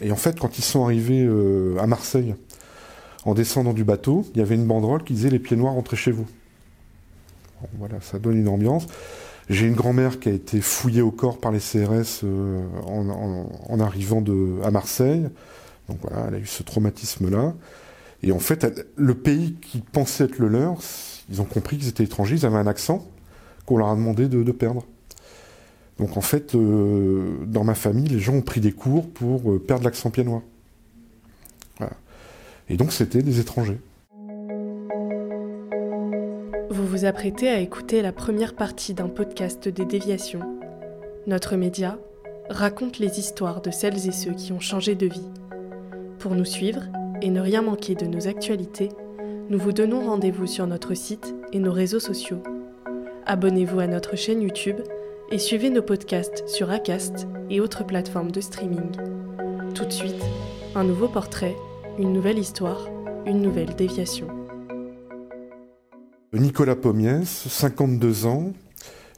Et en fait, quand ils sont arrivés euh, à Marseille, en descendant du bateau, il y avait une banderole qui disait Les pieds noirs, rentrez chez vous. Voilà, ça donne une ambiance. J'ai une grand-mère qui a été fouillée au corps par les CRS euh, en, arrivant à Marseille. Donc voilà, elle a eu ce traumatisme-là. Et en fait, le pays qui pensait être le leur, ils ont compris qu'ils étaient étrangers, ils avaient un accent qu'on leur a demandé de, de perdre. Donc en fait, euh, dans ma famille, les gens ont pris des cours pour euh, perdre l'accent pied-noir. Voilà. Et donc c'était des étrangers. Vous vous apprêtez à écouter la première partie d'un podcast des déviations. Notre média raconte les histoires de celles et ceux qui ont changé de vie. Pour nous suivre et ne rien manquer de nos actualités, nous vous donnons rendez-vous sur notre site et nos réseaux sociaux. Abonnez-vous à notre chaîne YouTube et suivez nos podcasts sur Acast et autres plateformes de streaming. Tout de suite, un nouveau portrait, une nouvelle histoire, une nouvelle déviation. Nicolas Pommiès, 52 ans.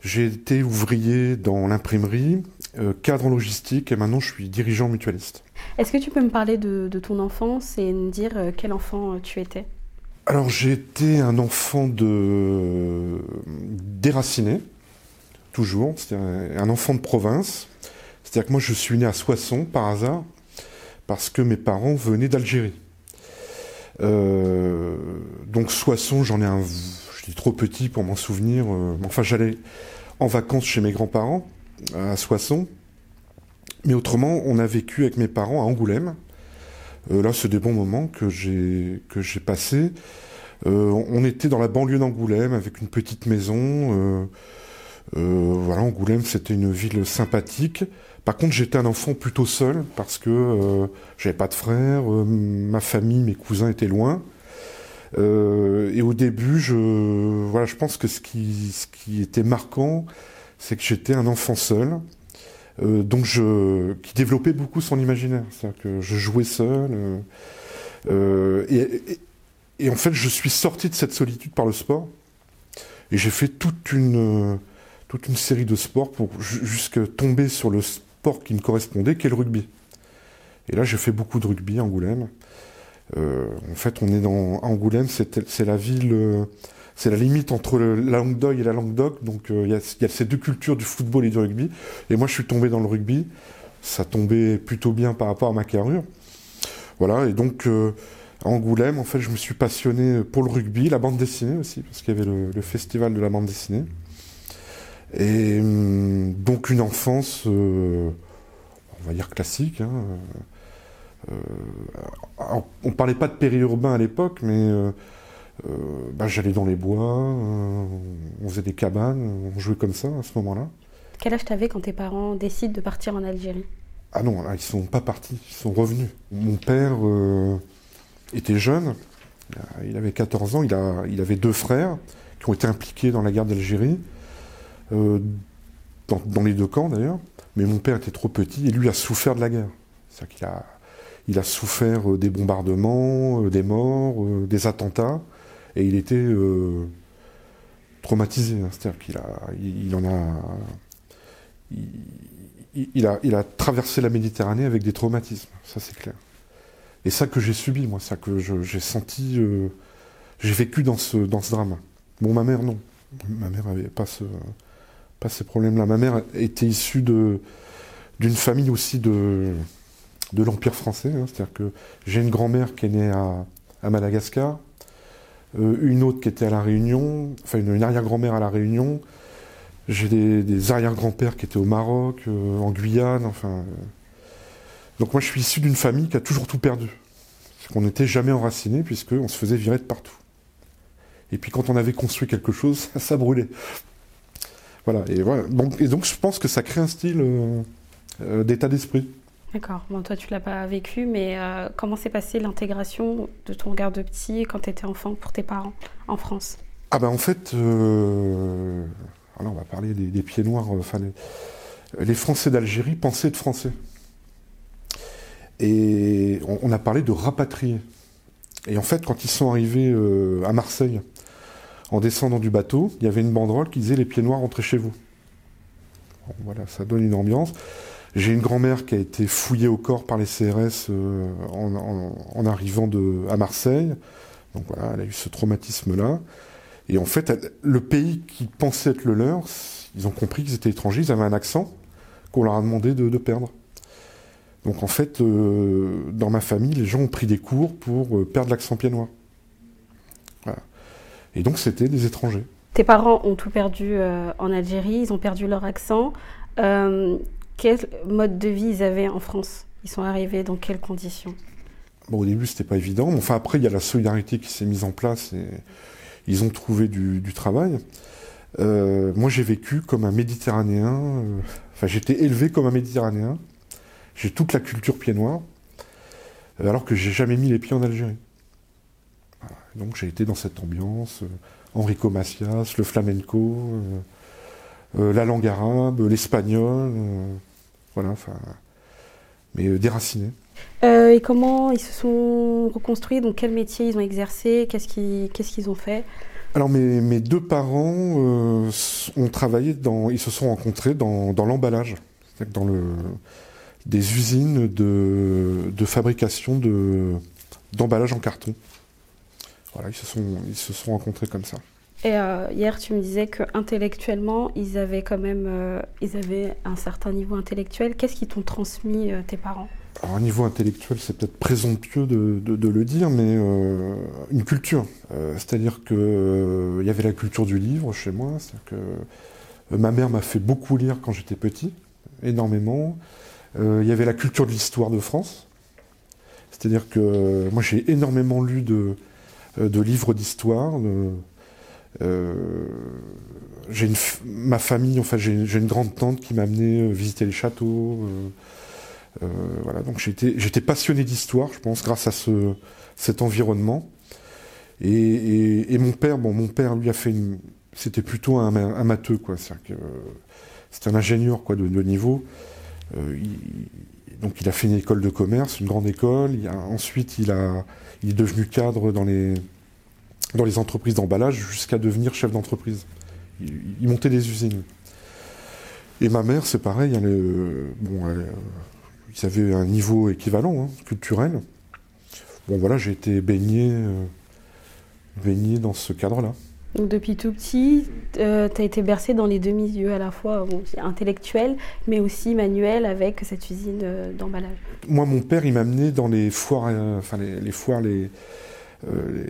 J'ai été ouvrier dans l'imprimerie, euh, cadre en logistique et maintenant je suis dirigeant mutualiste. Est-ce que tu peux me parler de, de ton enfance et me dire euh, quel enfant euh, tu étais? Alors j'ai été un enfant de déraciné, toujours, c'est-à-dire un enfant de province. C'est-à-dire que moi je suis né à Soissons par hasard parce que mes parents venaient d'Algérie. Euh, donc Soissons, j'en ai un, je suis trop petit pour m'en souvenir. Euh, enfin, j'allais en vacances chez mes grands-parents à Soissons, mais autrement, on a vécu avec mes parents à Angoulême. Euh, là, c'est des bons moments que j'ai que j'ai passés. On était dans la banlieue d'Angoulême avec une petite maison. Euh, voilà, Angoulême, c'était une ville sympathique. Par contre, j'étais un enfant plutôt seul parce que euh, j'avais pas de frères, euh, ma famille, mes cousins étaient loin. Euh, et au début, je, voilà, je pense que ce qui, ce qui était marquant, c'est que j'étais un enfant seul, donc je, qui développait beaucoup son imaginaire. C'est-à-dire que je jouais seul. Et, et, et, en fait, je suis sorti de cette solitude par le sport. Et j'ai fait toute une, toute une série de sports pour jusqu'à tomber sur le sport qui me correspondait, qui est le rugby. Et là, j'ai fait beaucoup de rugby à Angoulême. Euh, en fait, on est dans Angoulême, c'est la ville, euh, c'est la limite entre le, la Languedoc et la Languedoc. Donc, il euh, y, y, a ces deux cultures du football et du rugby. Et moi, je suis tombé dans le rugby. Ça tombait plutôt bien par rapport à ma carrure. Voilà. Et donc, euh, à Angoulême, en fait, je me suis passionné pour le rugby, la bande dessinée aussi, parce qu'il y avait le, le, festival de la bande dessinée. Et hum, donc une enfance, euh, on va dire classique. Hein, euh, on parlait pas de périurbain à l'époque, mais euh, bah, j'allais dans les bois, on faisait des cabanes, on jouait comme ça à ce moment-là. Quel âge t'avais quand tes parents décident de partir en Algérie? Ah non, là, ils sont pas partis, ils sont revenus. Mon père était jeune, il avait 14 ans, il, a, il avait deux frères qui ont été impliqués dans la guerre d'Algérie. Euh, dans, les deux camps d'ailleurs, mais mon père était trop petit et lui a souffert de la guerre. C'est-à-dire qu'il a, il a souffert des bombardements, euh, des morts, euh, des attentats, et il était euh, traumatisé. Hein. C'est-à-dire qu'il a, il, en a, il, a, il a traversé la Méditerranée avec des traumatismes, ça c'est clair. Et ça que j'ai subi, moi, ça que j'ai senti, euh, j'ai vécu dans ce, dans ce drame. Bon, ma mère non, ma mère avait pas ce pas ces problèmes-là. Ma mère était issue d'une famille aussi de l'Empire français. Hein. C'est-à-dire que j'ai une grand-mère qui est née à, Madagascar. une autre qui était à La Réunion, enfin une, arrière-grand-mère à La Réunion. J'ai des, arrière-grands-pères qui étaient au Maroc, en Guyane, enfin. donc moi je suis issu d'une famille qui a toujours tout perdu. qu'on n'était jamais enraciné puisqu'on se faisait virer de partout. Et puis quand on avait construit quelque chose, ça, brûlait. Voilà. Et, voilà. Donc, et donc je pense que ça crée un style d'état d'esprit. D'accord. Bon, toi, tu l'as pas vécu, mais euh, comment s'est passée l'intégration de ton garde petit quand tu étais enfant pour tes parents en France? Ah ben en fait, euh, alors on va parler des, pieds noirs. Euh, enfin, les, Français d'Algérie pensaient être Français. Et on, a parlé de rapatrier. Et en fait, quand ils sont arrivés à Marseille, en descendant du bateau, il y avait une banderole qui disait les pieds noirs rentrez chez vous. voilà, ça donne une ambiance. J'ai une grand-mère qui a été fouillée au corps par les CRS euh, en, arrivant à Marseille. Donc voilà, elle a eu ce traumatisme-là. Et en fait, le pays qui pensait être le leur, ils ont compris qu'ils étaient étrangers, ils avaient un accent qu'on leur a demandé de, perdre. Donc en fait, euh, dans ma famille, les gens ont pris des cours pour euh, perdre l'accent pianois. Voilà. Et donc c'était des étrangers. Tes parents ont tout perdu en Algérie, ils ont perdu leur accent quel mode de vie ils avaient en France? Ils sont arrivés dans quelles conditions? Bon, Au début, c'était pas évident. Mais enfin, après, il y a la solidarité qui s'est mise en place et ils ont trouvé du, travail. Euh, moi, j'ai vécu comme un Méditerranéen. Euh, enfin, j'étais élevé comme un Méditerranéen. J'ai toute la culture pied noir, euh, alors que j'ai jamais mis les pieds en Algérie. Donc, j'ai été dans cette ambiance. Enrico Macias, le flamenco, la langue arabe, l'espagnol voilà, enfin, mais euh, déracinés. Euh, et comment ils se sont reconstruits? Donc quel métier ils ont exercé? Qu'est-ce qu'ils ont fait? Alors mes, mes, deux parents euh, ont travaillé dans, ils se sont rencontrés dans, dans l'emballage, dans le, des usines de, de fabrication de, d'emballage en carton. Voilà, ils se sont, ils se sont rencontrés comme ça. Et euh, hier, tu me disais que intellectuellement, ils avaient quand même, euh, ils avaient un certain niveau intellectuel. Qu'est-ce qu'ils t'ont transmis euh, tes parents? Alors, un niveau intellectuel, c'est peut-être présomptueux de, de, le dire, mais une culture. C'est-à-dire que il y avait la culture du livre chez moi. C'est-à-dire que ma mère m'a fait beaucoup lire quand j'étais petit, énormément. Il y avait la culture de l'histoire de France. C'est-à-dire que moi, j'ai énormément lu de, de livres d'histoire. Euh, j'ai une, ma famille, enfin j'ai une grande tante qui m'a amené euh, visiter les châteaux. Euh, voilà, donc j'étais passionné d'histoire, je pense, grâce à ce, cet environnement. Et, mon père, bon, mon père lui a fait une, c'était plutôt un, un, matheux, quoi. C'était un ingénieur, quoi, de niveau. Donc il a fait une école de commerce, une grande école. Il ensuite, il a, il est devenu cadre dans les dans les entreprises d'emballage jusqu'à devenir chef d'entreprise. Il, montait des usines. Et ma mère, c'est pareil, elle, bon, ils avaient un niveau équivalent, hein, culturel. Bon voilà, j'ai été baigné, euh, baigné dans ce cadre-là. Donc depuis tout petit, euh, tu as été bercé dans les deux milieux à la fois bon, intellectuel, mais aussi manuel avec cette usine euh, d'emballage. Moi, mon père, il m'a amené dans les foires, enfin foires, les, euh,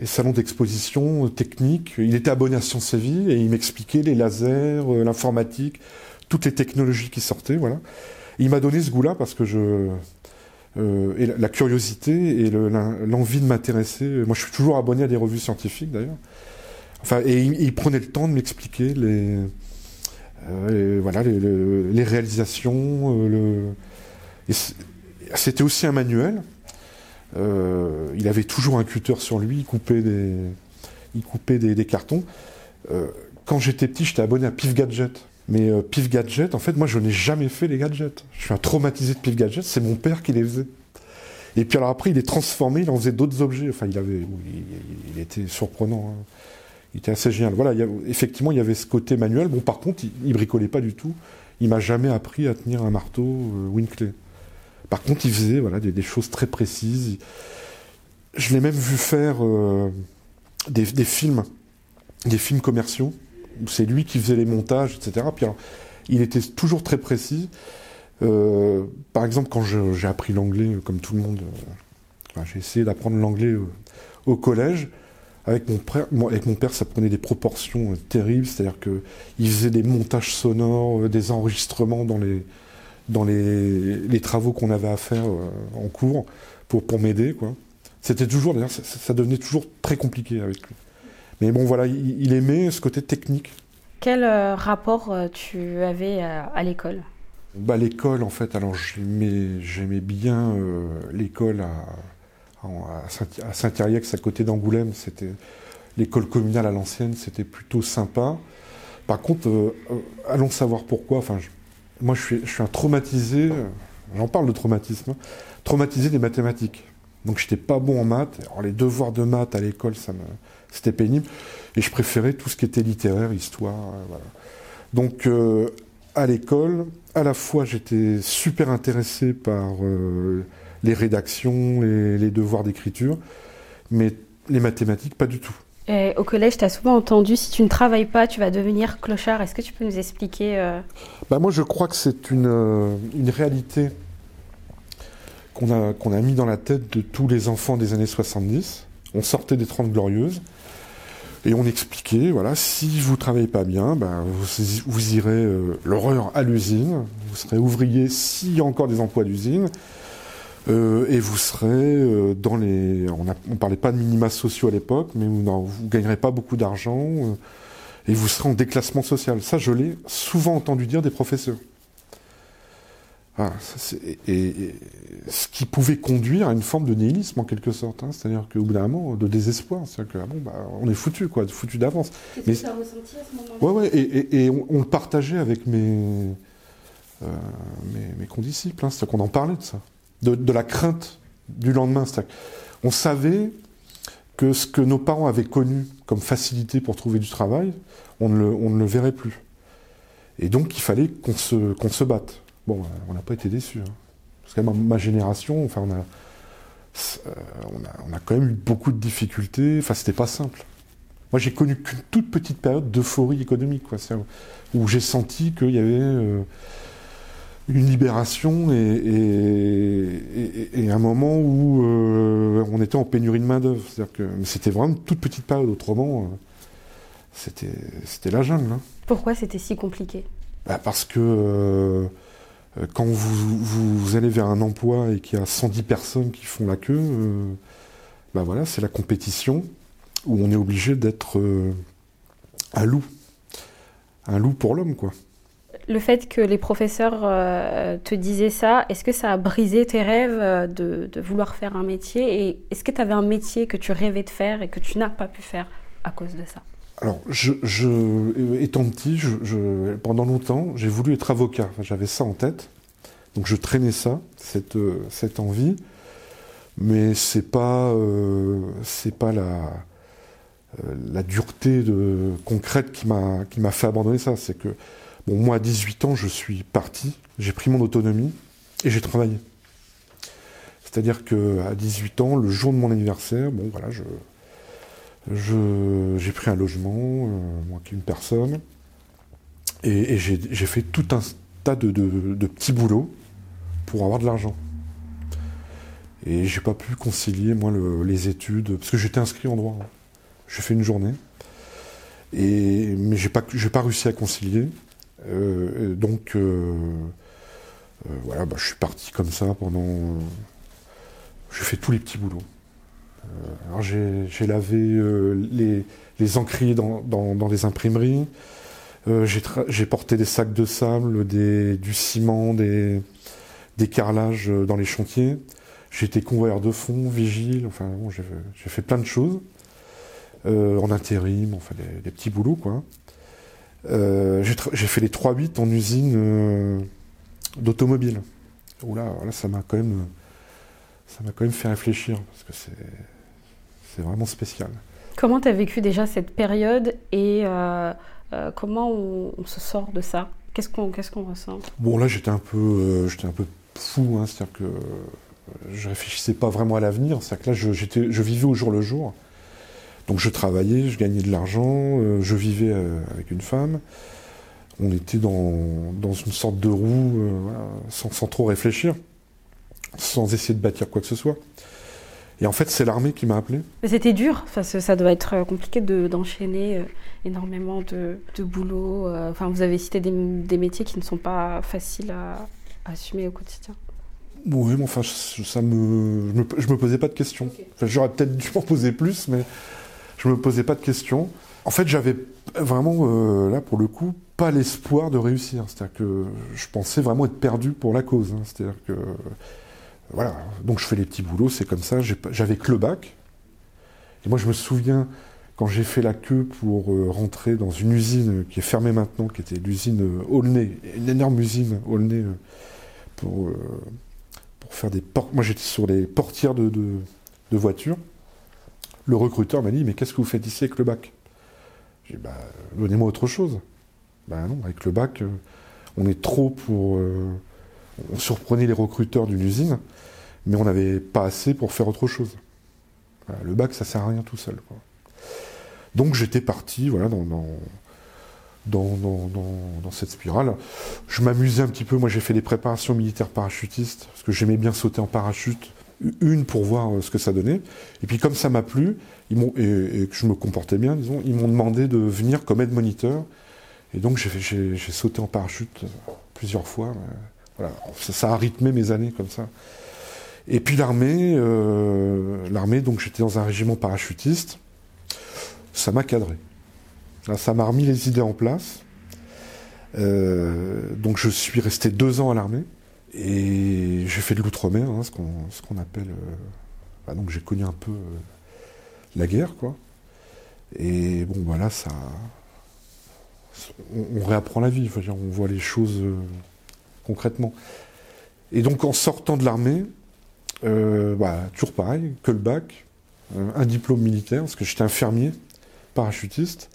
les, salons d'exposition techniques. Il était abonné à Sciences et Vie et il m'expliquait les lasers, euh, l'informatique, toutes les technologies qui sortaient. Voilà. il m'a donné ce goût-là parce que je euh, et la, curiosité et l'envie de m'intéresser. Moi, je suis toujours abonné à des revues scientifiques d'ailleurs. Enfin, et il, prenait le temps de m'expliquer les, voilà les, réalisations. le... C'était aussi un manuel. Euh, il avait toujours un cutter sur lui, il coupait des, il coupait des, cartons. Euh, quand j'étais petit, j'étais abonné à Pif Gadget. Mais euh, Pif Gadget, en fait, moi, je n'ai jamais fait les gadgets. Je suis un traumatisé de Pif Gadget, c'est mon père qui les faisait. Et puis alors après, il est transformé, il en faisait d'autres objets. Enfin, il avait, il, était surprenant. Hein. Il était assez génial. Voilà, effectivement, il y avait ce côté manuel. Bon, par contre, il, bricolait pas du tout. Il m'a jamais appris à tenir un marteau Winkley. Par contre, il faisait voilà, des, choses très précises. Je l'ai même vu faire euh, des, films, commerciaux, où c'est lui qui faisait les montages, etc. Il était toujours très précis. Euh, par exemple, quand j'ai appris l'anglais, comme tout le monde, euh, j'ai essayé d'apprendre l'anglais au collège. Avec mon, père, avec mon père, ça prenait des proportions euh, terribles, c'est-à-dire qu'il faisait des montages sonores, euh, des enregistrements dans les, dans les, les travaux qu'on avait à faire en cours pour, pour m'aider. quoi. C'était toujours, d'ailleurs, ça, devenait toujours très compliqué avec lui. Mais bon, voilà, il, aimait ce côté technique. Quel rapport tu avais à l'école? Bah, L'école, en fait, alors j'aimais bien l'école à à Saint-Iriex, à côté d'Angoulême, c'était l'école communale à l'ancienne, c'était plutôt sympa. Par contre, euh, euh, allons savoir pourquoi. Enfin, moi, je suis, je suis un traumatisé. Euh, j'en parle de traumatisme. Traumatisé des mathématiques. Donc, j'étais pas bon en maths. Alors, les devoirs de maths à l'école, c'était pénible. Et je préférais tout ce qui était littéraire, histoire. Donc, à l'école, à la fois, j'étais super intéressé par les rédactions, les, devoirs d'écriture, mais les mathématiques, pas du tout. Et au collège, tu as souvent entendu, si tu ne travailles pas, tu vas devenir clochard. Est-ce que tu peux nous expliquer euh, bah Moi, je crois que c'est une, euh, une réalité qu'on a, qu'on a mis dans la tête de tous les enfants des années 70. On sortait des Trente Glorieuses. Et on expliquait, voilà, si vous travaillez pas bien, ben, vous, irez euh, l'horreur à l'usine, vous serez ouvrier s'il y a encore des emplois d'usine, euh, et vous serez euh, dans les. On ne parlait pas de minima sociaux à l'époque, mais vous ne gagnerez pas beaucoup d'argent euh, et vous serez en déclassement social. Ça, je l'ai souvent entendu dire des professeurs. Ah, et, ce qui pouvait conduire à une forme de nihilisme en quelque sorte, hein. c'est-à-dire qu'au bout d'un moment, de désespoir, c'est-à-dire que ah bon, bah, on est foutu, quoi, foutu d'avance. As ressenti à ce moment-là? Ouais, ouais, et, on, on, le partageait avec mes, mes, mes condisciples, hein. c'est-à-dire qu'on en parlait de ça de, la crainte du lendemain. On savait que ce que nos parents avaient connu comme facilité pour trouver du travail, on ne le, verrait plus. Et donc il fallait qu'on se, batte. Bon, on n'a pas été déçus. Hein. Parce que ma, génération, enfin, on a, euh, on a, quand même eu beaucoup de difficultés. Enfin, c'était pas simple. Moi, j'ai connu qu'une toute petite période d'euphorie économique, quoi, où j'ai senti qu'il y avait euh, une libération et, et, un moment où euh, on était en pénurie de main-d'œuvre. C'était vraiment une toute petite période. Autrement, euh, c'était, c'était la jungle. Hein. Pourquoi c'était si compliqué? Bah Parce que euh, quand vous, vous, allez vers un emploi et qu'il y a 110 personnes qui font la queue, bah voilà, c'est la compétition où on est obligé d'être un loup. Un loup pour l'homme, quoi le fait que les professeurs euh, te disaient ça, est-ce que ça a brisé tes rêves euh, de, vouloir faire un métier Et est-ce que tu avais un métier que tu rêvais de faire et que tu n'as pas pu faire à cause de ça? Alors, étant petit, pendant longtemps, j'ai voulu être avocat. J'avais ça en tête. Donc je traînais ça, cette, cette envie. Mais c'est pas, euh, pas la, la dureté de, concrète qui m'a fait abandonner ça. C'est que Bon, moi, à 18 ans, je suis parti, j'ai pris mon autonomie et j'ai travaillé. C'est-à-dire qu'à 18 ans, le jour de mon anniversaire, bon, voilà, je, j'ai pris un logement, euh, moi qui une personne, et, j'ai fait tout un tas de, petits boulots pour avoir de l'argent. Et j'ai pas pu concilier, moi, les études, parce que j'étais inscrit en droit. J'ai fait une journée, et, mais j'ai pas, pas réussi à concilier. Euh, donc, euh, euh, voilà, bah, je suis parti comme ça pendant. j'ai fait tous les petits boulots. alors, j'ai lavé les, les encriers dans, dans, des imprimeries. j'ai porté des sacs de sable, du ciment, des, des carrelages dans les chantiers. J'ai été convoyeur de fond, vigile, enfin bon, j'ai fait plein de choses. en intérim, enfin des, des, petits boulots quoi. Euh, j'ai fait les 3-8 en usine euh, d'automobile. Là, là, ça m'a quand même, ça m'a quand même fait réfléchir parce que c'est vraiment spécial. Comment tu as vécu déjà cette période et euh, comment on, se sort de ça? Qu'est-ce qu'on qu'est-ce qu'on ressent? Bon là j'étais un peu j'étais un peu fou, hein, c'est-à-dire que je réfléchissais pas vraiment à l'avenir, c'est-à-dire que là je, je vivais au jour le jour. Donc je travaillais, je gagnais de l'argent, euh, je vivais euh, avec une femme. On était dans, dans une sorte de roue euh, sans, sans, trop réfléchir, sans essayer de bâtir quoi que ce soit. Et en fait, c'est l'armée qui m'a appelé. C'était dur, ça doit être compliqué d'enchaîner énormément de, boulot. Enfin, vous avez cité des, métiers qui ne sont pas faciles à, assumer au quotidien. Oui, mais enfin, ça me, je me, me posais pas de questions. J'aurais peut-être dû m'en poser plus, mais je me posais pas de questions. En fait, j'avais vraiment, euh, là, pour le coup, pas l'espoir de réussir. C'est-à-dire que je pensais vraiment être perdu pour la cause. Hein. C'est-à-dire que, voilà. Donc, je fais les petits boulots, c'est comme ça. J'avais que le bac. Et moi, je me souviens, quand j'ai fait la queue pour euh, rentrer dans une usine qui est fermée maintenant, qui était l'usine euh, Aulnay, une énorme usine Aulnay, pour, pour faire des portes. Moi, j'étais sur les portières de, de voitures. Le recruteur m'a dit Mais qu'est-ce que vous faites ici avec le bac j'ai dit, bah, donnez-moi autre chose. Ben non, avec le bac, euh, on est trop pour. Euh, on surprenait les recruteurs d'une usine, mais on n'avait pas assez pour faire autre chose. le bac, ça sert à rien tout seul. Donc j'étais parti voilà, dans, dans, dans, cette spirale. Je m'amusais un petit peu. Moi, j'ai fait des préparations militaires parachutistes, parce que j'aimais bien sauter en parachute. Une pour voir euh, ce que ça donnait. Et puis, comme ça m'a plu, et, que je me comportais bien, disons, ils m'ont demandé de venir comme aide-moniteur. Et donc j'ai, sauté en parachute plusieurs fois. Voilà, ça, a rythmé mes années comme ça. Et puis l'armée, euh, l'armée, donc j'étais dans un régiment parachutiste. Ça m'a cadré. ça m'a remis les idées en place. Euh, donc je suis resté deux ans à l'armée et j'ai fait de l'outre-mer, hein, ce, qu'on, appelle. Euh, bah, donc j'ai connu un peu la guerre, quoi. Et bon, voilà, ça. On, réapprend la vie, on voit les choses euh, concrètement. Et donc, en sortant de l'armée, euh, bah, toujours pareil, que le bac, euh, un diplôme militaire, parce que j'étais infirmier, parachutiste.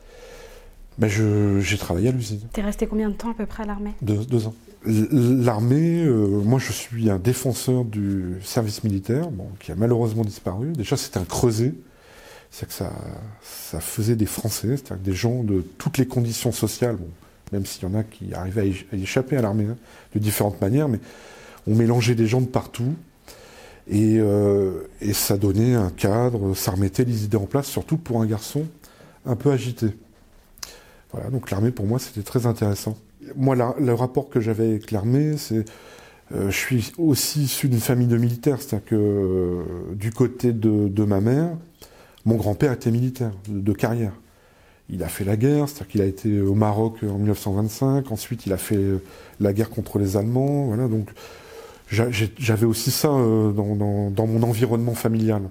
Bah, j'ai travaillé à l'usine. T'es resté combien de temps à peu près à l'armée? Deux, ans. L'armée, moi je suis un défenseur du service militaire, bon, qui a malheureusement disparu. Déjà c'était un creuset c'est que ça, ça faisait des Français, c'est-à-dire des gens de toutes les conditions sociales, même s'il y en a qui arrivaient à, échapper à l'armée hein, de différentes manières, mais on mélangeait des gens de partout. Et, euh, et, ça donnait un cadre, ça remettait les idées en place, surtout pour un garçon un peu agité. Voilà, donc l'armée pour moi c'était très intéressant. Moi, le rapport que j'avais avec l'armée, c'est euh, je suis aussi issu d'une famille de militaires, c'est-à-dire que euh, du côté de, de, ma mère, mon grand-père était militaire de, carrière. Il a fait la guerre, c'est-à-dire qu'il a été au Maroc en 1925, ensuite il a fait la guerre contre les Allemands, voilà, donc j'avais aussi ça euh, dans, mon environnement familial,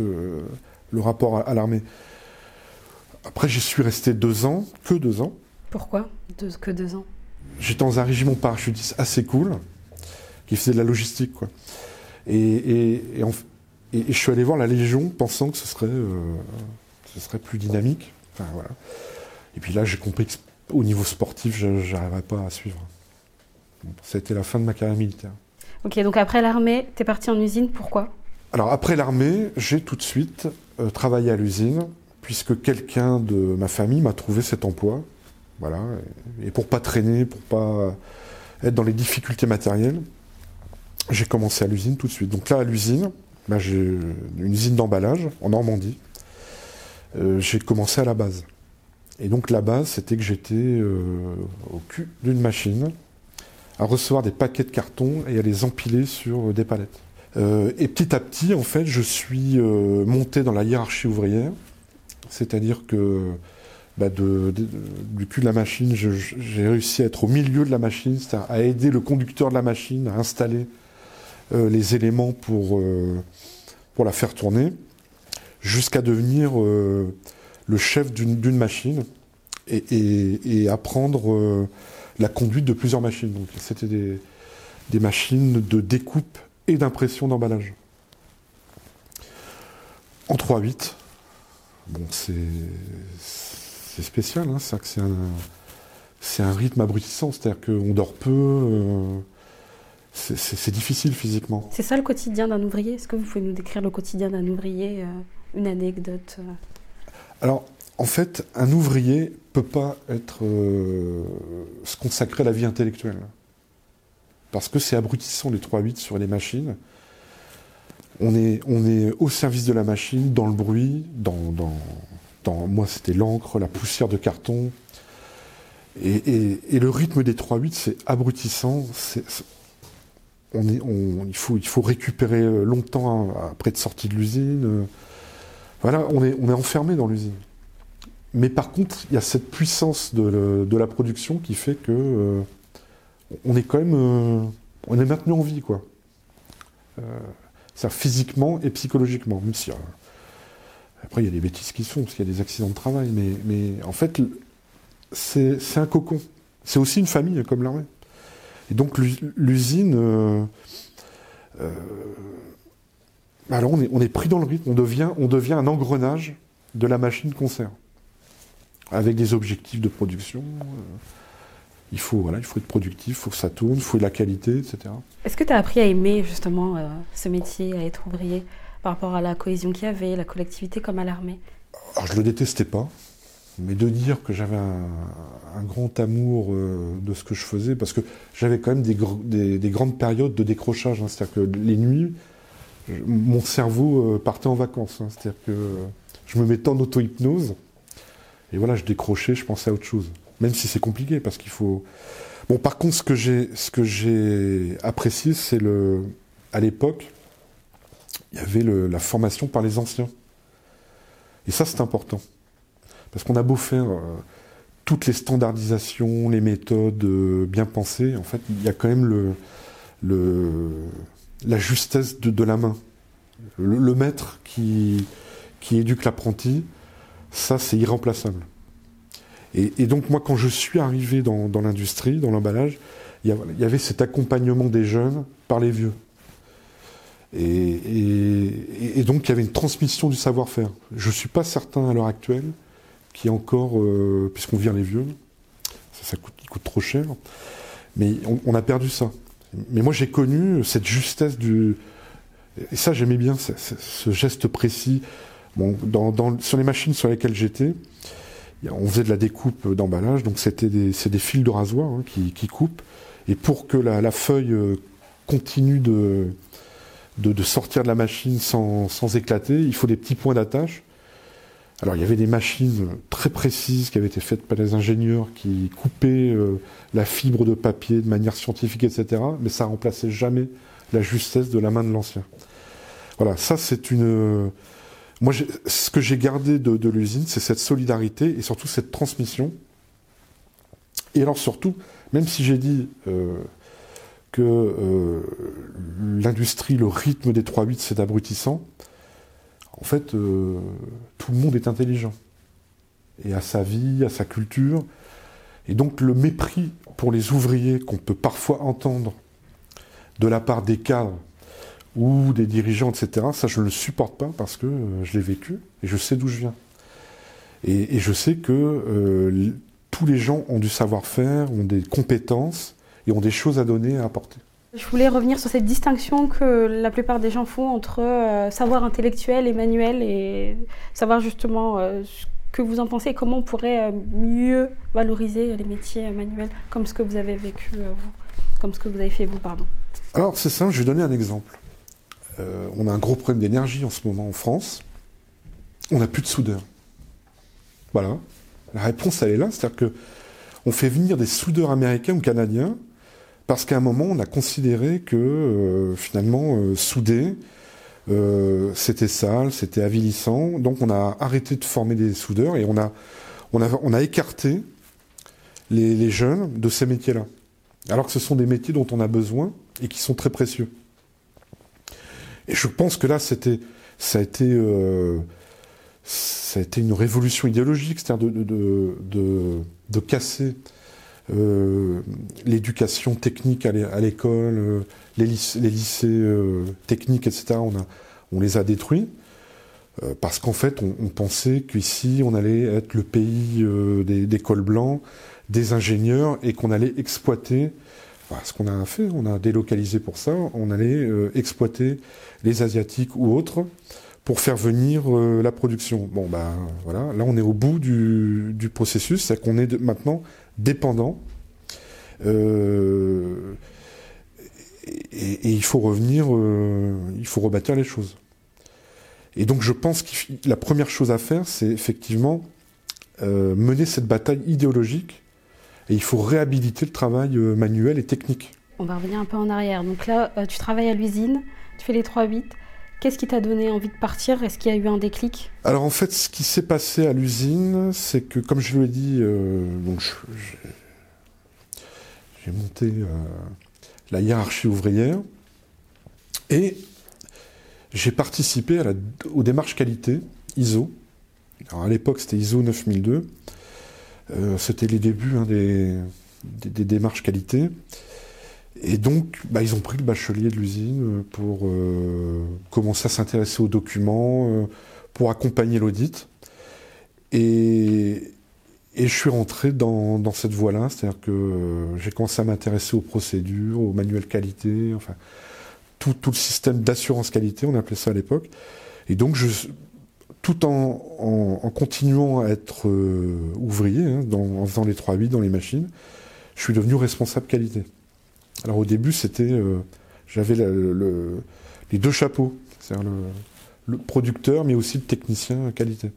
euh, le rapport à, l'armée. Après, j'y suis resté deux ans, que deux ans. Pourquoi Que deux ans? J'étais dans un régiment parachutiste assez cool, qui faisait de la logistique, quoi. Et, et, en, et, je suis allé voir la Légion pensant que ce serait, euh, ce serait plus dynamique. Enfin, voilà. Et puis là, j'ai compris qu'au niveau sportif, je n'arriverais pas à suivre. ça a été la fin de ma carrière militaire. Ok, donc après l'armée, tu es parti en usine, pourquoi? Alors après l'armée, j'ai tout de suite euh, travaillé à l'usine, puisque quelqu'un de ma famille m'a trouvé cet emploi. Voilà. Et pour pas traîner, pour pas être dans les difficultés matérielles, j'ai commencé à l'usine tout de suite. Donc là, à l'usine, bah, j'ai une usine d'emballage en Normandie. Euh, j'ai commencé à la base. Et donc la base, c'était que j'étais euh, au cul d'une machine à recevoir des paquets de carton et à les empiler sur des palettes. Euh, et petit à petit, en fait, je suis monté dans la hiérarchie ouvrière, c'est-à-dire que bah, du cul de la machine, j'ai réussi à être au milieu de la machine, c'est-à-dire à aider le conducteur de la machine à installer euh, les éléments pour, euh, pour la faire tourner, jusqu'à devenir euh, le chef d'une machine et, apprendre la conduite de plusieurs machines. Donc c'était des, des machines de découpe et d'impression d'emballage. En 3-8, bon, c'est spécial, hein, c'est un, un, rythme abrutissant, c'est-à-dire qu'on dort peu, c'est difficile physiquement. C'est ça le quotidien d'un ouvrier? Est-ce que vous pouvez nous décrire le quotidien d'un ouvrier, euh, une anecdote euh? Alors, en fait, un ouvrier peut pas être euh, se consacrer à la vie intellectuelle. Parce que c'est abrutissant les 3-8 sur les machines. On est, au service de la machine, dans le bruit, dans, moi c'était l'encre, la poussière de carton. Et, le rythme des 3-8, c'est abrutissant. on est, il, faut, récupérer longtemps après de sortie de l'usine. Voilà, on est, enfermé dans l'usine. Mais par contre, il y a cette puissance de, la production qui fait que euh, on est quand même, euh, on est maintenu en vie, quoi. Euh, c'est-à-dire physiquement et psychologiquement, même si après il y a des bêtises qui se font parce qu'il y a des accidents de travail, mais, en fait c'est un cocon. C'est aussi une famille comme l'armée. Et donc l'usine, alors on est, on est, pris dans le rythme, on devient, un engrenage de la machine concert avec des objectifs de production. Euh, il faut, voilà, il faut être productif, il faut que ça tourne, il faut de la qualité, etc. Est-ce que tu as appris à aimer justement euh, ce métier, à être ouvrier, par rapport à la cohésion qu'il y avait, la collectivité comme à l'armée? Alors je le détestais pas, mais de dire que j'avais un, grand amour euh, de ce que je faisais, parce que j'avais quand même des, des, grandes périodes de décrochage, hein. c'est-à-dire que les nuits, mon cerveau partait en vacances, hein. c'est-à-dire que je me mettais en auto-hypnose, et voilà, je décrochais, je pensais à autre chose. Même si c'est compliqué, parce qu'il faut. Bon, par contre, ce que j'ai, ce que j'ai apprécié, c'est le. À l'époque, il y avait la formation par les anciens. Et ça, c'est important. Parce qu'on a beau faire euh, toutes les standardisations, les méthodes euh, bien pensées, en fait, il y a quand même le, la justesse de, la main. Le, maître qui éduque l'apprenti, ça c'est irremplaçable. Et, donc moi quand je suis arrivé dans, l'industrie, dans l'emballage, il y, avait cet accompagnement des jeunes par les vieux. Et, donc il y avait une transmission du savoir-faire. Je ne suis pas certain à l'heure actuelle qu'il y ait encore, euh, puisqu'on vire les vieux, ça, coûte, trop cher, mais on, a perdu ça. Mais moi j'ai connu cette justesse du... Et ça j'aimais bien, ce geste précis sur les machines sur lesquelles j'étais, on faisait de la découpe d'emballage, donc c'était des, c'est des fils de rasoir hein, qui, coupent. Et pour que la, feuille euh, continue de, de, sortir de la machine sans, éclater, il faut des petits points d'attache. Alors il y avait des machines très précises qui avaient été faites par des ingénieurs qui coupaient euh, la fibre de papier de manière scientifique, etc. Mais ça remplaçait jamais la justesse de la main de l'ancien. Voilà, ça c'est une moi, ce que j'ai gardé de, l'usine, c'est cette solidarité et surtout cette transmission. Et alors surtout, même si j'ai dit euh, que euh, l'industrie, le rythme des 3-8, c'est abrutissant, en fait, euh, tout le monde est intelligent. Et à sa vie, à sa culture. Et donc le mépris pour les ouvriers qu'on peut parfois entendre de la part des cadres ou des dirigeants, etc. Ça, je ne le supporte pas parce que euh, je l'ai vécu et je sais d'où je viens. Et, je sais que euh, tous les gens ont du savoir-faire, ont des compétences et ont des choses à donner, à apporter. Je voulais revenir sur cette distinction que la plupart des gens font entre euh, savoir intellectuel et manuel et savoir justement ce que vous en pensez et comment on pourrait mieux valoriser les métiers manuels comme ce que vous avez vécu vous, comme ce que vous avez fait vous, pardon. Alors c'est simple, je vais donner un exemple. Euh, on a un gros problème d'énergie en ce moment en France. On n'a plus de soudeurs. Voilà. La réponse, elle est là. C'est-à-dire que on fait venir des soudeurs américains ou canadiens parce qu'à un moment, on a considéré que euh, finalement, euh, souder, c'était sale, c'était avilissant. Donc, on a arrêté de former des soudeurs et on a, on a, on a écarté les jeunes de ces métiers-là. Alors que ce sont des métiers dont on a besoin et qui sont très précieux. Et je pense que là, c'était, ça a été, euh, ça a été une révolution idéologique, c'est-à-dire de, de, de, de, casser euh, l'éducation technique à l'école, euh, les, lycées, lycées techniques, etc. On, a, on les a détruits parce qu'en fait, on, pensait qu'ici, on allait être le pays des, des cols blancs, des ingénieurs, et qu'on allait exploiter ce qu'on a fait, on a délocalisé pour ça, on allait euh, exploiter les Asiatiques ou autres pour faire venir euh, la production. Bon, ben voilà, là on est au bout du, processus, c'est qu'on est maintenant dépendant. Euh, et, il faut revenir, euh, il faut rebâtir les choses. Et donc je pense que la première chose à faire, c'est effectivement mener cette bataille idéologique, et il faut réhabiliter le travail manuel et technique. On va revenir un peu en arrière. Donc là, tu travailles à l'usine, tu fais les 3-8. Qu'est-ce qui t'a donné envie de partir? Est-ce qu'il y a eu un déclic? Alors en fait, ce qui s'est passé à l'usine, c'est que, comme je l'ai dit, donc j'ai monté euh, la hiérarchie ouvrière et j'ai participé aux démarches qualité ISO. Alors à l'époque, c'était ISO 9002. Euh, c'était les débuts hein, des, démarches qualité. Et donc, bah, ils ont pris le bachelier de l'usine pour euh, commencer à s'intéresser aux documents, pour accompagner l'audit. Et, je suis rentré dans, cette voie-là, c'est-à-dire que euh, j'ai commencé à m'intéresser aux procédures, aux manuels qualité, enfin tout, le système d'assurance qualité, on appelait ça à l'époque. Et donc, tout en, continuant à être euh, ouvrier, hein, dans, en faisant les 3-8 dans les machines, je suis devenu responsable qualité. Alors au début, c'était, euh, j'avais le, les deux chapeaux, c'est-à-dire le, producteur, mais aussi le technicien qualité.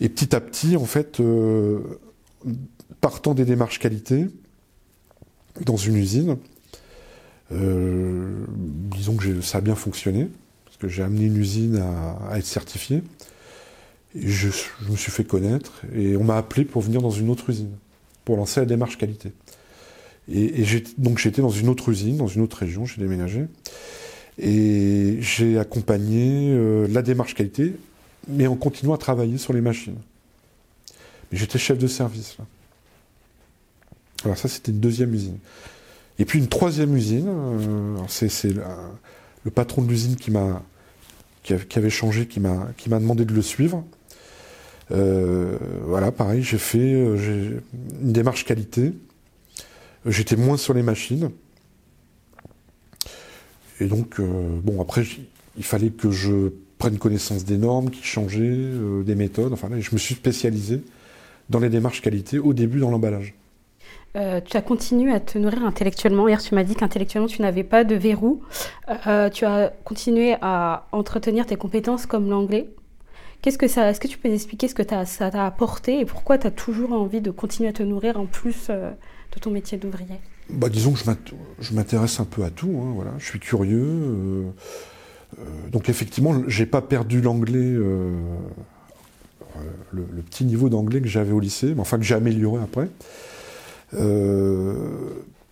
Et petit à petit, en fait, euh, partant des démarches qualité dans une usine, euh, disons que ça a bien fonctionné, parce que j'ai amené une usine à, être certifiée. Je, me suis fait connaître et on m'a appelé pour venir dans une autre usine, pour lancer la démarche qualité. Et, donc j'étais dans une autre usine, dans une autre région, j'ai déménagé. Et j'ai accompagné euh, la démarche qualité mais en continuant à travailler sur les machines. Mais j'étais chef de service. Là. Alors ça, c'était une deuxième usine. Et puis une troisième usine, euh, c'est le patron de l'usine qui m'a qui, avait changé, qui m'a demandé de le suivre. Euh, voilà, pareil, j'ai fait une démarche qualité. J'étais moins sur les machines. Et donc, bon, après, il fallait que je prenne connaissance des normes qui changeaient, euh, des méthodes. Enfin, je me suis spécialisé dans les démarches qualité au début dans l'emballage. Euh, tu as continué à te nourrir intellectuellement. Hier, tu m'as dit qu'intellectuellement, tu n'avais pas de verrou. Euh, tu as continué à entretenir tes compétences comme l'anglais. Qu'est-ce que ça, est-ce que tu peux expliquer ce que ça t'a apporté et pourquoi tu as toujours envie de continuer à te nourrir en plus ton métier d'ouvrier bah, Disons que je m'intéresse un peu à tout. Hein, voilà. Je suis curieux. Euh, donc effectivement, j'ai pas perdu l'anglais, euh, le, petit niveau d'anglais que j'avais au lycée, mais enfin que j'ai amélioré après. Euh,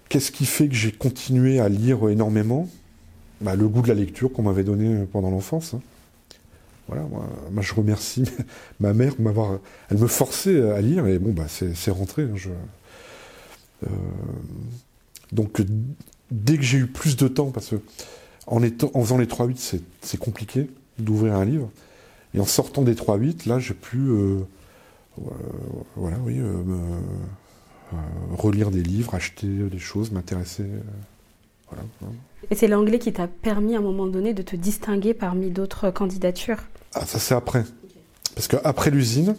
qu'est-ce qui fait que j'ai continué à lire énormément? Bah, Le goût de la lecture qu'on m'avait donné pendant l'enfance. Hein. Voilà, moi, je remercie ma mère m'avoir. Elle me forçait à lire et bon, bah, c'est rentré. Hein, donc, dès que j'ai eu plus de temps, parce que en, faisant les 3-8, c'est compliqué d'ouvrir un livre. Et en sortant des 3-8, là, j'ai pu euh, euh, voilà, oui, euh, relire des livres, acheter des choses, m'intéresser. Et c'est l'anglais qui t'a permis à un moment donné de te distinguer parmi d'autres candidatures? Ah, ça c'est après. Parce qu'après l'usine,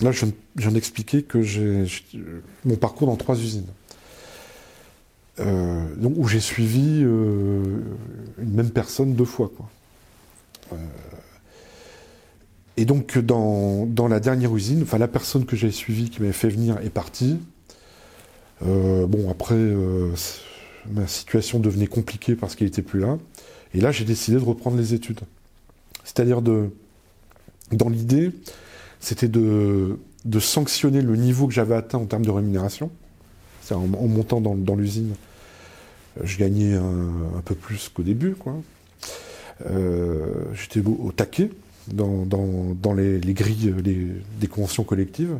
là, je viens d'expliquer que j'ai mon parcours dans trois usines. Euh, donc, où j'ai suivi euh, une même personne deux fois. Quoi. Euh, et donc dans, dans, la dernière usine, enfin la personne que j'ai suivie qui m'avait fait venir est partie. bon après, ma situation devenait compliquée parce qu'elle n'était plus là. Et là j'ai décidé de reprendre les études. C'est-à-dire de, dans l'idée, c'était de, sanctionner le niveau que j'avais atteint en termes de rémunération. En, en, montant dans, l'usine, je gagnais un, peu plus qu'au début, quoi. Euh, j'étais au, taquet dans, dans, les, grilles des conventions collectives.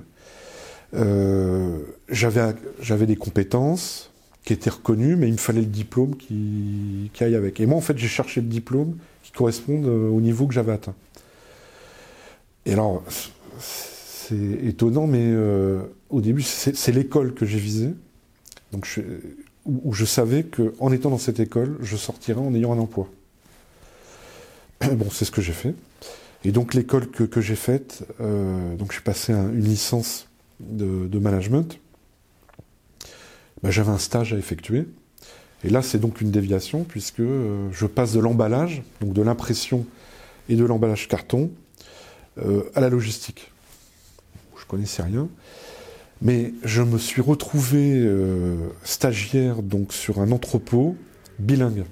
Euh, j'avais des compétences qui étaient reconnues, mais il me fallait le diplôme qui, qui aille avec. Et moi, en fait, j'ai cherché le diplôme qui corresponde au niveau que j'avais atteint. Et alors, c'est étonnant, mais euh, au début, c'est l'école que j'ai visée. Donc, où, je savais qu'en étant dans cette école, je sortirais en ayant un emploi. Bon, c'est ce que j'ai fait. Et donc l'école que, j'ai faite, euh, donc j'ai passé une licence de, management. Ben, j'avais un stage à effectuer. Et là, c'est donc une déviation, puisque euh, je passe de l'emballage, donc de l'impression et de l'emballage carton, euh, à la logistique. Je connaissais rien. Mais je me suis retrouvé euh, stagiaire donc sur un entrepôt bilingue.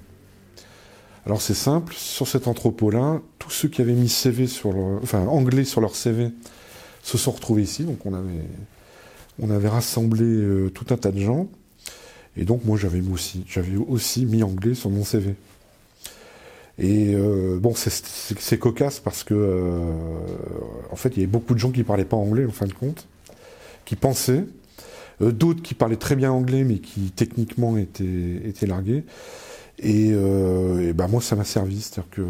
Alors c'est simple, sur cet entrepôt-là, tous ceux qui avaient mis CV anglais sur leur CV se sont retrouvés ici. Donc on avait, on rassemblé euh, tout un tas de gens. Et donc moi j'avais aussi, j'avais aussi mis anglais sur mon CV. Et euh, bon, c'est cocasse parce que euh, en fait il y avait beaucoup de gens qui parlaient pas anglais en fin de compte, qui pensaient, euh, d'autres qui parlaient très bien anglais mais qui techniquement étaient, étaient largués. Et, et ben moi ça m'a servi, c'est-à-dire que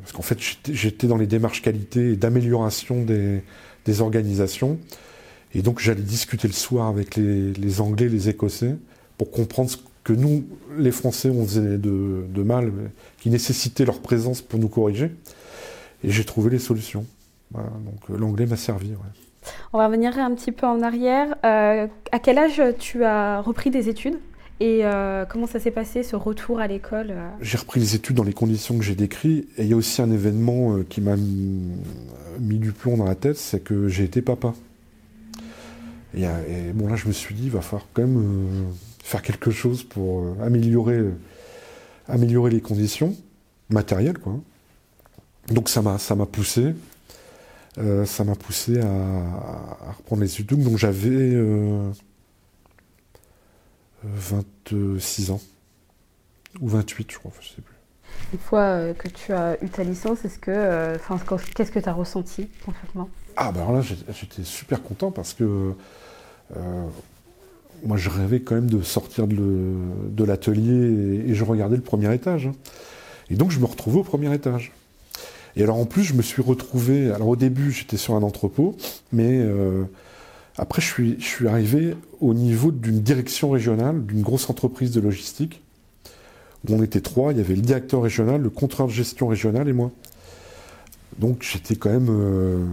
parce qu'en fait j'étais dans les démarches qualité et d'amélioration des, des organisations. Et donc j'allais discuter le soir avec les, les, Anglais, les Écossais, pour comprendre ce que nous, les Français, on faisait de, de mal, qui nécessitait leur présence pour nous corriger. Et j'ai trouvé les solutions. Voilà, donc l'anglais m'a servi. Ouais. On va revenir un petit peu en arrière. Euh, à quel âge tu as repris des études et euh, comment ça s'est passé ce retour à l'école euh? J'ai repris les études dans les conditions que j'ai décrites. Et il y a aussi un événement qui m'a mis, mis, du plomb dans la tête, c'est que j'ai été papa. Et, et, bon là, je me suis dit, il va falloir quand même euh, faire quelque chose pour euh, améliorer, euh, améliorer les conditions matérielles, quoi. Donc ça m'a, ça m'a poussé, euh, ça m'a poussé à, à, reprendre les études. Donc j'avais 26 ans ou 28, je crois, je sais plus. Une fois que tu as eu ta licence, est-ce que, enfin, qu'est-ce que tu as ressenti concrètement? Ah ben alors là, j'étais super content parce que euh, moi, je rêvais quand même de sortir de l'atelier et, je regardais le premier étage. Hein. Et donc, je me retrouvais au premier étage. Et alors, en plus, je me suis retrouvé. Alors, au début, j'étais sur un entrepôt, mais euh, après, je suis, arrivé au niveau d'une direction régionale, d'une grosse entreprise de logistique, où on était trois. Il y avait le directeur régional, le contrôleur de gestion régional et moi. Donc, j'étais quand même. Euh,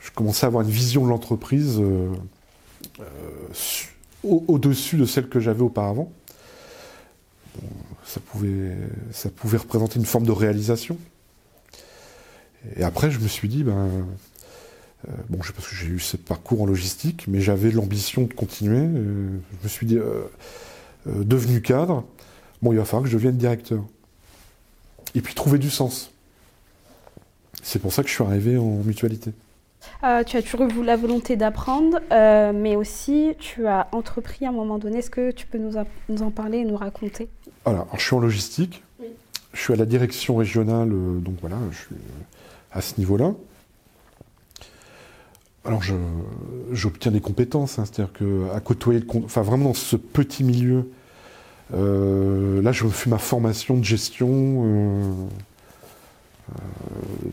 je commençais à avoir une vision de l'entreprise. Euh, euh, au-dessus de celle que j'avais auparavant. Ça pouvait, ça représenter une forme de réalisation. Et après, je me suis dit, ben, euh, bon, je sais pas que j'ai eu ce parcours en logistique, mais j'avais l'ambition de continuer. Euh, je me suis dit, devenu cadre, bon, il va falloir que je devienne directeur. Et puis trouver du sens. C'est pour ça que je suis arrivé en mutualité. Euh, tu as toujours eu la volonté d'apprendre, euh, mais aussi tu as entrepris à un moment donné. Est-ce que tu peux nous, nous, en parler et nous raconter? Alors, alors, je suis en logistique. Oui. Je suis à la direction régionale, euh, donc voilà, je suis à ce niveau-là. Alors, j'obtiens des compétences, hein, c'est-à-dire qu'à côtoyer, enfin vraiment dans ce petit milieu, euh, là, je fais ma formation de gestion,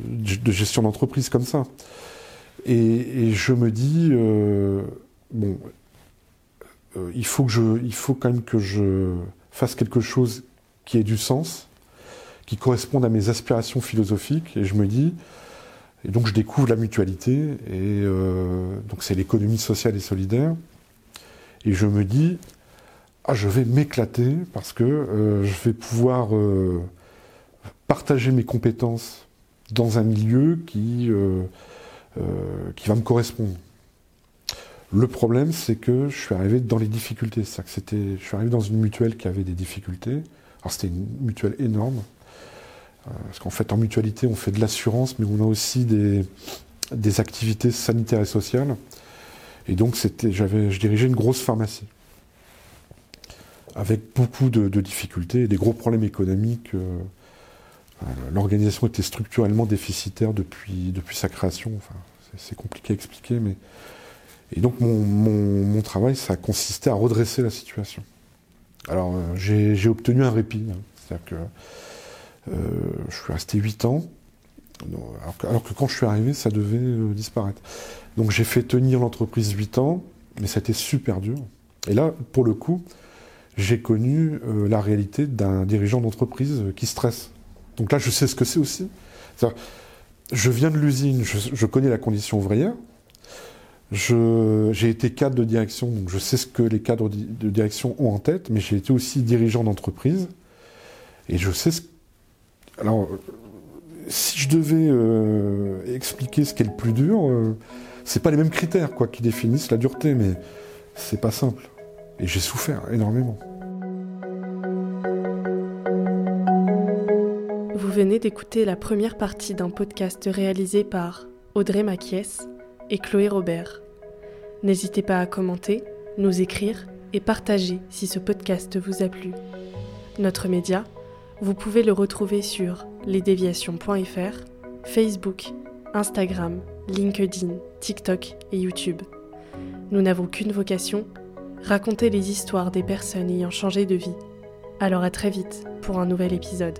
de gestion d'entreprise comme ça. Et, je me dis, euh, bon, euh, il, faut quand même que je fasse quelque chose qui ait du sens, qui corresponde à mes aspirations philosophiques. Et je me dis, et donc je découvre la mutualité, et euh, donc c'est l'économie sociale et solidaire. Et je me dis, ah, je vais m'éclater parce que je vais pouvoir partager mes compétences dans un milieu qui qui va me correspondre. Le problème, c'est que je suis arrivé dans les difficultés. Que c'était, je suis arrivé dans une mutuelle qui avait des difficultés. Alors c'était une mutuelle énorme. Euh, parce qu'en fait, en mutualité, on fait de l'assurance, mais on a aussi des, activités sanitaires et sociales. Et donc, c'était, j'avais, je dirigeais une grosse pharmacie. Avec beaucoup de, de difficultés et des gros problèmes économiques. Euh, L'organisation était structurellement déficitaire depuis, sa création. C'est compliqué à expliquer, mais. Et donc, mon, travail, ça a consisté à redresser la situation. Alors, euh, j'ai obtenu un répit. Hein. C'est-à-dire que euh, je suis resté 8 ans, alors que, quand je suis arrivé, ça devait euh, disparaître. Donc, j'ai fait tenir l'entreprise 8 ans, mais ça a été super dur. Et là, pour le coup, j'ai connu euh, la réalité d'un dirigeant d'entreprise qui stresse. Donc là, je sais ce que c'est aussi. Je viens de l'usine, je, connais la condition ouvrière. J'ai été cadre de direction, donc je sais ce que les cadres de direction ont en tête, mais j'ai été aussi dirigeant d'entreprise. Et je sais ce. Alors, si je devais euh, expliquer ce qui est le plus dur, euh, c'est pas les mêmes critères quoi, qui définissent la dureté, mais c'est pas simple. Et j'ai souffert énormément. Vous venez d'écouter la première partie d'un podcast réalisé par Audrey Maquies et Chloé Robert. N'hésitez pas à commenter, nous écrire et partager si ce podcast vous a plu. Notre média, vous pouvez le retrouver sur lesdéviations.fr, Facebook, Instagram, LinkedIn, TikTok et YouTube. Nous n'avons qu'une vocation, raconter les histoires des personnes ayant changé de vie. Alors à très vite pour un nouvel épisode.